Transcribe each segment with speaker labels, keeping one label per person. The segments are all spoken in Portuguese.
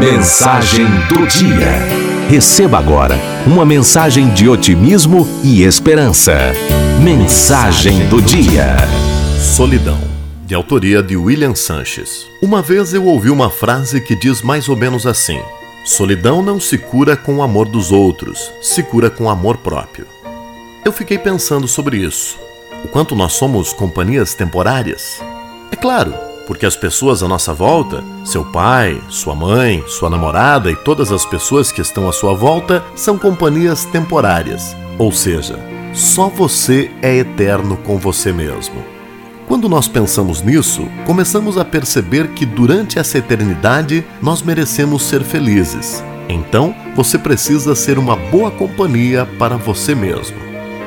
Speaker 1: Mensagem do Dia. Receba agora uma mensagem de otimismo e esperança. Mensagem do Dia.
Speaker 2: Solidão, de autoria de William Sanches. Uma vez eu ouvi uma frase que diz mais ou menos assim: Solidão não se cura com o amor dos outros, se cura com o amor próprio. Eu fiquei pensando sobre isso. O quanto nós somos companhias temporárias. É claro, porque as pessoas à nossa volta, seu pai, sua mãe, sua namorada e todas as pessoas que estão à sua volta são companhias temporárias. Ou seja, só você é eterno com você mesmo. Quando nós pensamos nisso, começamos a perceber que durante essa eternidade nós merecemos ser felizes. Então, você precisa ser uma boa companhia para você mesmo.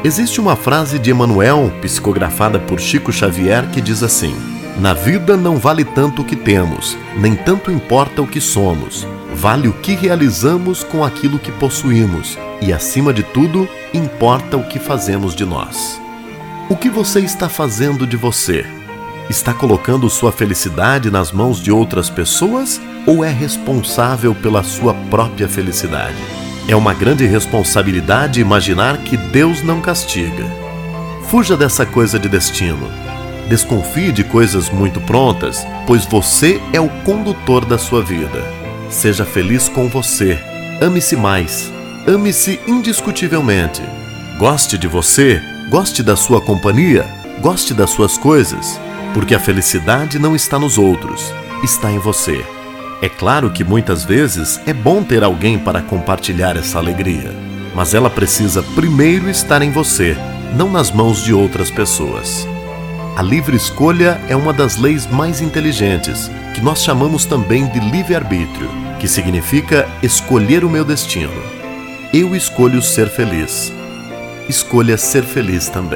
Speaker 2: Existe uma frase de Emmanuel, psicografada por Chico Xavier, que diz assim: na vida não vale tanto o que temos, nem tanto importa o que somos. Vale o que realizamos com aquilo que possuímos, e acima de tudo, importa o que fazemos de nós. O que você está fazendo de você? Está colocando sua felicidade nas mãos de outras pessoas ou é responsável pela sua própria felicidade? É uma grande responsabilidade imaginar que Deus não castiga. Fuja dessa coisa de destino Desconfie de coisas muito prontas, pois você é o condutor da sua vida. Seja feliz com você. Ame-se mais. Ame-se indiscutivelmente. Goste de você, goste da sua companhia, goste das suas coisas, porque a felicidade não está nos outros, está em você. É claro que muitas vezes é bom ter alguém para compartilhar essa alegria, mas ela precisa primeiro estar em você, não nas mãos de outras pessoas. A livre escolha é uma das leis mais inteligentes, que nós chamamos também de livre-arbítrio, que significa escolher o meu destino. Eu escolho ser feliz. Escolha ser feliz também.